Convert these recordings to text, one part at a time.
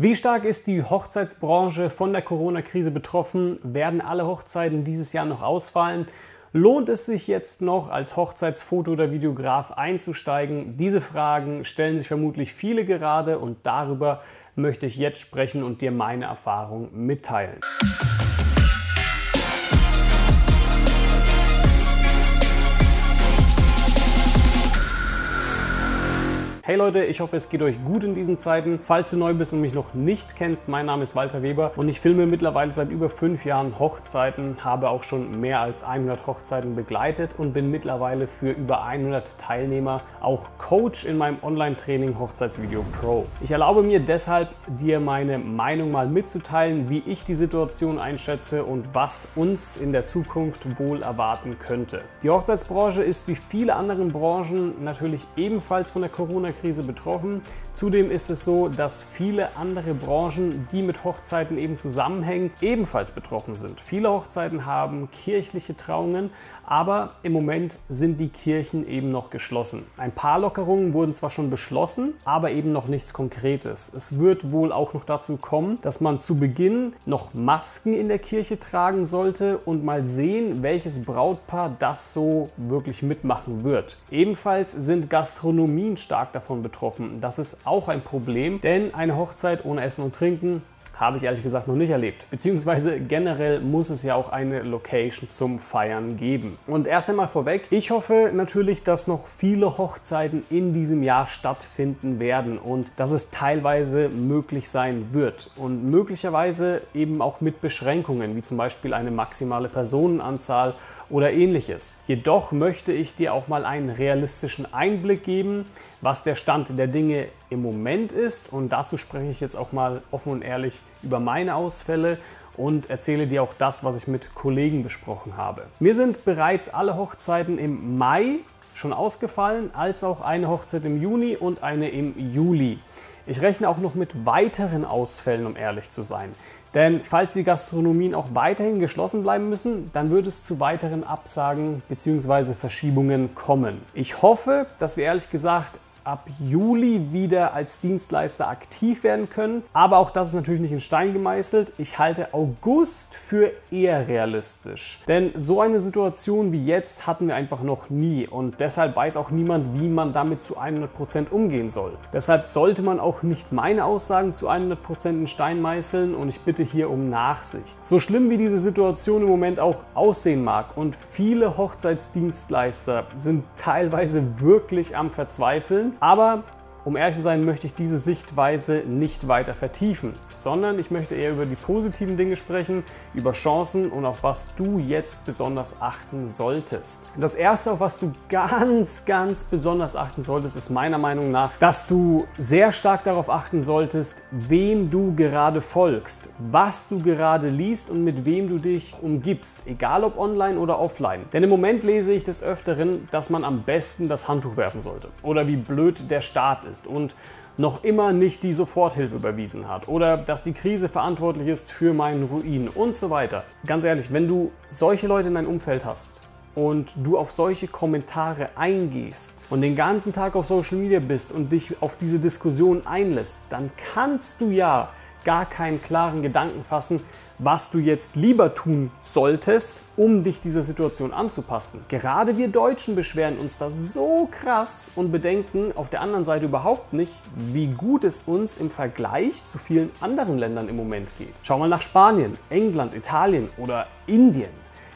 Wie stark ist die Hochzeitsbranche von der Corona-Krise betroffen? Werden alle Hochzeiten dieses Jahr noch ausfallen? Lohnt es sich jetzt noch als Hochzeitsfoto- oder Videograf einzusteigen? Diese Fragen stellen sich vermutlich viele gerade und darüber möchte ich jetzt sprechen und dir meine Erfahrung mitteilen. Leute, ich hoffe es geht euch gut in diesen Zeiten. Falls du neu bist und mich noch nicht kennst, mein Name ist Walter Weber und ich filme mittlerweile seit über fünf Jahren Hochzeiten, habe auch schon mehr als 100 Hochzeiten begleitet und bin mittlerweile für über 100 Teilnehmer auch Coach in meinem Online-Training Hochzeitsvideo Pro. Ich erlaube mir deshalb, dir meine Meinung mal mitzuteilen, wie ich die Situation einschätze und was uns in der Zukunft wohl erwarten könnte. Die Hochzeitsbranche ist wie viele andere Branchen natürlich ebenfalls von der Corona Corona-Krise betroffen. Zudem ist es so, dass viele andere Branchen, die mit Hochzeiten eben zusammenhängen, ebenfalls betroffen sind. Viele Hochzeiten haben kirchliche Trauungen, aber im Moment sind die Kirchen eben noch geschlossen. Ein paar Lockerungen wurden zwar schon beschlossen, aber eben noch nichts Konkretes. Es wird wohl auch noch dazu kommen, dass man zu Beginn noch Masken in der Kirche tragen sollte und mal sehen, welches Brautpaar das so wirklich mitmachen wird. Ebenfalls sind Gastronomien stark davon betroffen. Das ist auch ein Problem, denn eine Hochzeit ohne Essen und Trinken habe ich ehrlich gesagt noch nicht erlebt. Beziehungsweise generell muss es ja auch eine Location zum Feiern geben. Und erst einmal vorweg, ich hoffe natürlich, dass noch viele Hochzeiten in diesem Jahr stattfinden werden und dass es teilweise möglich sein wird. Und möglicherweise eben auch mit Beschränkungen, wie zum Beispiel eine maximale Personenanzahl oder ähnliches. Jedoch möchte ich dir auch mal einen realistischen Einblick geben, was der Stand der Dinge im Moment ist. Und dazu spreche ich jetzt auch mal offen und ehrlich über meine Ausfälle und erzähle dir auch das, was ich mit Kollegen besprochen habe. Mir sind bereits alle Hochzeiten im Mai schon ausgefallen, als auch eine Hochzeit im Juni und eine im Juli. Ich rechne auch noch mit weiteren Ausfällen, um ehrlich zu sein. Denn falls die Gastronomien auch weiterhin geschlossen bleiben müssen, dann wird es zu weiteren Absagen bzw. Verschiebungen kommen. Ich hoffe, dass wir ehrlich gesagt ab Juli wieder als Dienstleister aktiv werden können. Aber auch das ist natürlich nicht in Stein gemeißelt. Ich halte August für eher realistisch. Denn so eine Situation wie jetzt hatten wir einfach noch nie und deshalb weiß auch niemand, wie man damit zu 100% umgehen soll. Deshalb sollte man auch nicht meine Aussagen zu 100% in Stein meißeln und ich bitte hier um Nachsicht. So schlimm wie diese Situation im Moment auch aussehen mag und viele Hochzeitsdienstleister sind teilweise wirklich am Verzweifeln, aber um ehrlich zu sein, möchte ich diese Sichtweise nicht weiter vertiefen, sondern ich möchte eher über die positiven Dinge sprechen, über Chancen und auf was du jetzt besonders achten solltest. Das erste, auf was du ganz, ganz besonders achten solltest, ist meiner Meinung nach, dass du sehr stark darauf achten solltest, wem du gerade folgst, was du gerade liest und mit wem du dich umgibst, egal ob online oder offline. Denn im Moment lese ich des Öfteren, dass man am besten das Handtuch werfen sollte oder wie blöd der Staat ist ist und noch immer nicht die Soforthilfe überwiesen hat oder dass die Krise verantwortlich ist für meinen Ruin und so weiter. Ganz ehrlich, wenn du solche Leute in deinem Umfeld hast und du auf solche Kommentare eingehst und den ganzen Tag auf Social Media bist und dich auf diese Diskussion einlässt, dann kannst du ja gar keinen klaren Gedanken fassen, was du jetzt lieber tun solltest, um dich dieser Situation anzupassen. Gerade wir Deutschen beschweren uns da so krass und bedenken auf der anderen Seite überhaupt nicht, wie gut es uns im Vergleich zu vielen anderen Ländern im Moment geht. Schau mal nach Spanien, England, Italien oder Indien.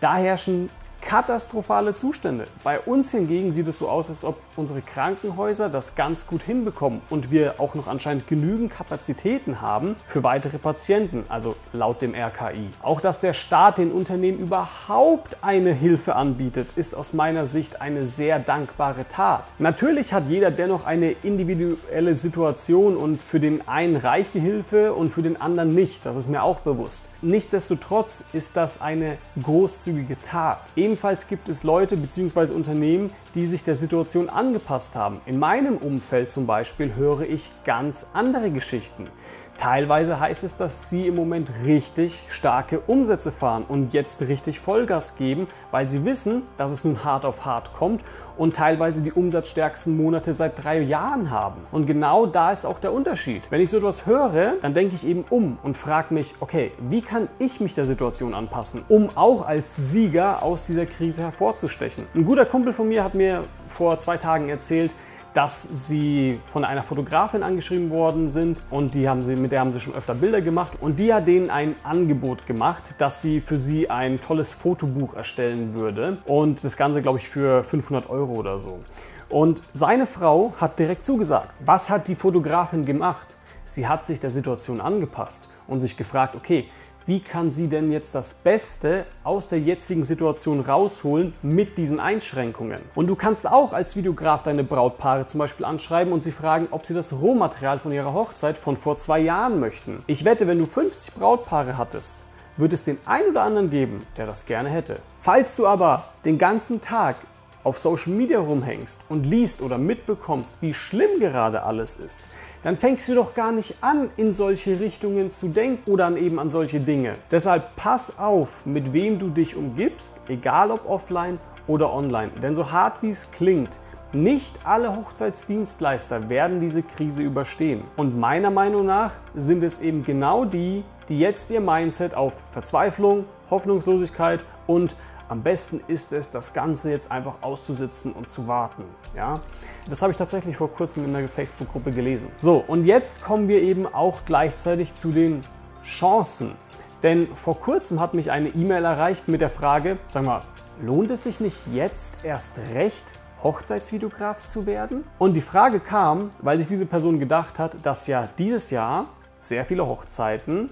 Da herrschen katastrophale Zustände. Bei uns hingegen sieht es so aus, als ob unsere Krankenhäuser das ganz gut hinbekommen und wir auch noch anscheinend genügend Kapazitäten haben für weitere Patienten, also laut dem RKI. Auch dass der Staat den Unternehmen überhaupt eine Hilfe anbietet, ist aus meiner Sicht eine sehr dankbare Tat. Natürlich hat jeder dennoch eine individuelle Situation und für den einen reicht die Hilfe und für den anderen nicht, das ist mir auch bewusst. Nichtsdestotrotz ist das eine großzügige Tat. Ebenfalls gibt es Leute bzw. Unternehmen, die sich der Situation angepasst haben. In meinem Umfeld zum Beispiel höre ich ganz andere Geschichten. Teilweise heißt es, dass sie im Moment richtig starke Umsätze fahren und jetzt richtig Vollgas geben, weil sie wissen, dass es nun hart auf hart kommt und teilweise die umsatzstärksten Monate seit drei Jahren haben. Und genau da ist auch der Unterschied. Wenn ich so etwas höre, dann denke ich eben um und frage mich, okay, wie kann ich mich der Situation anpassen, um auch als Sieger aus dieser Krise hervorzustechen? Ein guter Kumpel von mir hat mir vor zwei Tagen erzählt, dass sie von einer Fotografin angeschrieben worden sind und die haben sie, mit der haben sie schon öfter Bilder gemacht und die hat denen ein Angebot gemacht, dass sie für sie ein tolles Fotobuch erstellen würde und das Ganze glaube ich für 500 Euro oder so. Und seine Frau hat direkt zugesagt. Was hat die Fotografin gemacht? Sie hat sich der Situation angepasst und sich gefragt, okay, wie kann sie denn jetzt das Beste aus der jetzigen Situation rausholen mit diesen Einschränkungen. Und du kannst auch als Videograf deine Brautpaare zum Beispiel anschreiben und sie fragen, ob sie das Rohmaterial von ihrer Hochzeit von vor zwei Jahren möchten. Ich wette, wenn du 50 Brautpaare hattest, wird es den einen oder anderen geben, der das gerne hätte. Falls du aber den ganzen Tag auf Social Media rumhängst und liest oder mitbekommst, wie schlimm gerade alles ist, dann fängst du doch gar nicht an, in solche Richtungen zu denken oder an eben an solche Dinge. Deshalb pass auf, mit wem du dich umgibst, egal ob offline oder online. Denn so hart wie es klingt, nicht alle Hochzeitsdienstleister werden diese Krise überstehen. Und meiner Meinung nach sind es eben genau die, die jetzt ihr Mindset auf Verzweiflung, Hoffnungslosigkeit und am besten ist es, das Ganze jetzt einfach auszusitzen und zu warten. Ja? Das habe ich tatsächlich vor kurzem in der Facebook-Gruppe gelesen. So, und jetzt kommen wir eben auch gleichzeitig zu den Chancen. Denn vor kurzem hat mich eine E-Mail erreicht mit der Frage, sag mal, lohnt es sich nicht jetzt erst recht, Hochzeitsvideograf zu werden? Und die Frage kam, weil sich diese Person gedacht hat, dass ja dieses Jahr sehr viele Hochzeiten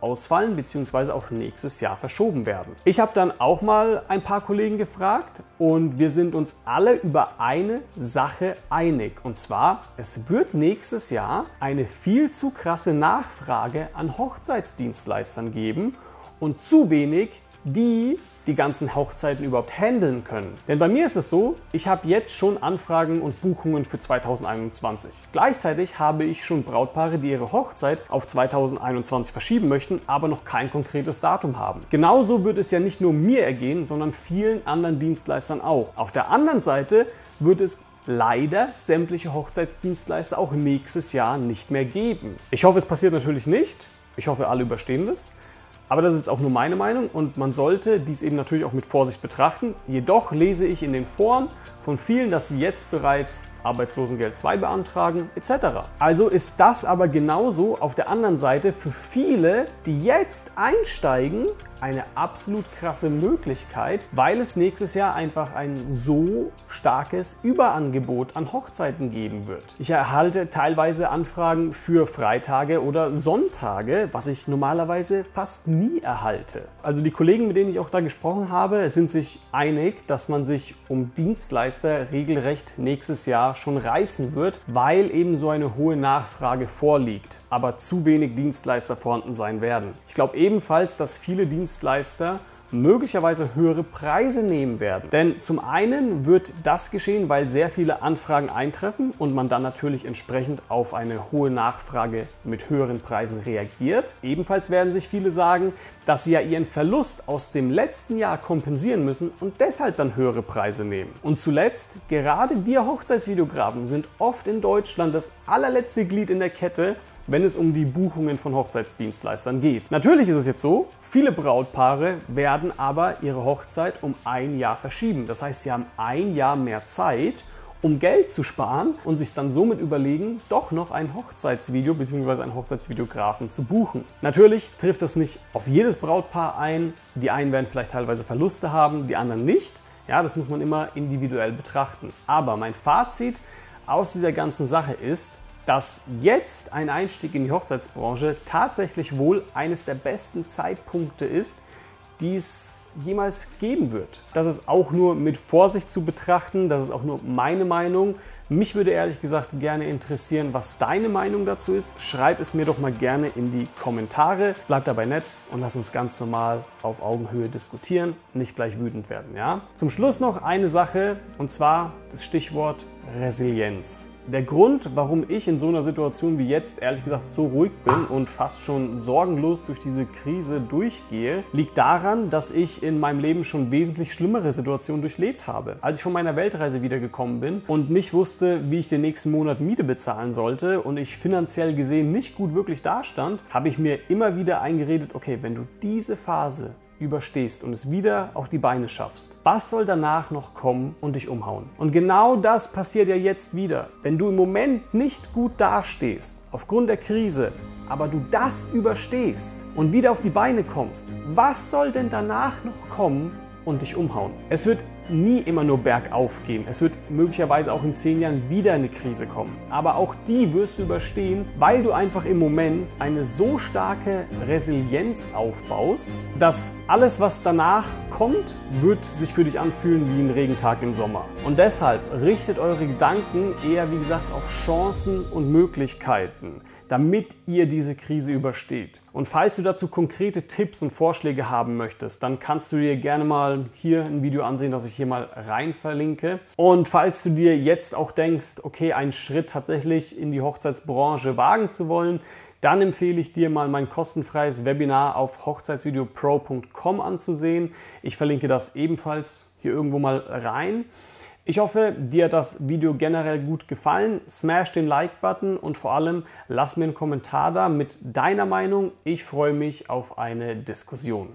ausfallen bzw. auf nächstes Jahr verschoben werden. Ich habe dann auch mal ein paar Kollegen gefragt und wir sind uns alle über eine Sache einig. Und zwar, es wird nächstes Jahr eine viel zu krasse Nachfrage an Hochzeitsdienstleistern geben und zu wenig, die die ganzen Hochzeiten überhaupt handeln können. Denn bei mir ist es so, ich habe jetzt schon Anfragen und Buchungen für 2021. Gleichzeitig habe ich schon Brautpaare, die ihre Hochzeit auf 2021 verschieben möchten, aber noch kein konkretes Datum haben. Genauso wird es ja nicht nur mir ergehen, sondern vielen anderen Dienstleistern auch. Auf der anderen Seite wird es leider sämtliche Hochzeitsdienstleister auch nächstes Jahr nicht mehr geben. Ich hoffe, es passiert natürlich nicht. Ich hoffe, alle überstehen das. Aber das ist jetzt auch nur meine Meinung und man sollte dies eben natürlich auch mit Vorsicht betrachten. Jedoch lese ich in den Foren von vielen, dass sie jetzt bereits Arbeitslosengeld 2 beantragen etc. Also ist das aber genauso auf der anderen Seite für viele, die jetzt einsteigen, eine absolut krasse Möglichkeit, weil es nächstes Jahr einfach ein so starkes Überangebot an Hochzeiten geben wird. Ich erhalte teilweise Anfragen für Freitage oder Sonntage, was ich normalerweise fast nie erhalte. Also die Kollegen, mit denen ich auch da gesprochen habe, sind sich einig, dass man sich um Dienstleister regelrecht nächstes Jahr schon reißen wird, weil eben so eine hohe Nachfrage vorliegt, aber zu wenig Dienstleister vorhanden sein werden. Ich glaube ebenfalls, dass viele Dienstleister möglicherweise höhere Preise nehmen werden. Denn zum einen wird das geschehen, weil sehr viele Anfragen eintreffen und man dann natürlich entsprechend auf eine hohe Nachfrage mit höheren Preisen reagiert. Ebenfalls werden sich viele sagen, dass sie ja ihren Verlust aus dem letzten Jahr kompensieren müssen und deshalb dann höhere Preise nehmen. Und zuletzt, gerade wir Hochzeitsvideografen sind oft in Deutschland das allerletzte Glied in der Kette, wenn es um die Buchungen von Hochzeitsdienstleistern geht. Natürlich ist es jetzt so, viele Brautpaare werden aber ihre Hochzeit um ein Jahr verschieben. Das heißt, sie haben ein Jahr mehr Zeit, um Geld zu sparen und sich dann somit überlegen, doch noch ein Hochzeitsvideo bzw. einen Hochzeitsvideografen zu buchen. Natürlich trifft das nicht auf jedes Brautpaar ein. Die einen werden vielleicht teilweise Verluste haben, die anderen nicht. Ja, das muss man immer individuell betrachten. Aber mein Fazit aus dieser ganzen Sache ist, dass jetzt ein Einstieg in die Hochzeitsbranche tatsächlich wohl eines der besten Zeitpunkte ist, die es jemals geben wird. Das ist auch nur mit Vorsicht zu betrachten, das ist auch nur meine Meinung. Mich würde ehrlich gesagt gerne interessieren, was deine Meinung dazu ist. Schreib es mir doch mal gerne in die Kommentare. Bleib dabei nett und lass uns ganz normal auf Augenhöhe diskutieren, nicht gleich wütend werden. Ja? Zum Schluss noch eine Sache und zwar das Stichwort Resilienz. Der Grund, warum ich in so einer Situation wie jetzt ehrlich gesagt so ruhig bin und fast schon sorgenlos durch diese Krise durchgehe, liegt daran, dass ich in meinem Leben schon wesentlich schlimmere Situationen durchlebt habe. Als ich von meiner Weltreise wiedergekommen bin und nicht wusste, wie ich den nächsten Monat Miete bezahlen sollte und ich finanziell gesehen nicht gut wirklich dastand, habe ich mir immer wieder eingeredet, okay, wenn du diese Phase überstehst und es wieder auf die Beine schaffst, was soll danach noch kommen und dich umhauen? Und genau das passiert ja jetzt wieder. Wenn du im Moment nicht gut dastehst, aufgrund der Krise, aber du das überstehst und wieder auf die Beine kommst, was soll denn danach noch kommen und dich umhauen? Es wird nie immer nur bergauf gehen. Es wird möglicherweise auch in zehn Jahren wieder eine Krise kommen. Aber auch die wirst du überstehen, weil du einfach im Moment eine so starke Resilienz aufbaust, dass alles, was danach kommt, wird sich für dich anfühlen wie ein Regentag im Sommer. Und deshalb richtet eure Gedanken eher, wie gesagt, auf Chancen und Möglichkeiten damit ihr diese Krise übersteht. Und falls du dazu konkrete Tipps und Vorschläge haben möchtest, dann kannst du dir gerne mal hier ein Video ansehen, das ich hier mal rein verlinke. Und falls du dir jetzt auch denkst, okay, einen Schritt tatsächlich in die Hochzeitsbranche wagen zu wollen, dann empfehle ich dir mal mein kostenfreies Webinar auf hochzeitsvideopro.com anzusehen. Ich verlinke das ebenfalls hier irgendwo mal rein. Ich hoffe, dir hat das Video generell gut gefallen. Smash den Like-Button und vor allem lass mir einen Kommentar da mit deiner Meinung. Ich freue mich auf eine Diskussion.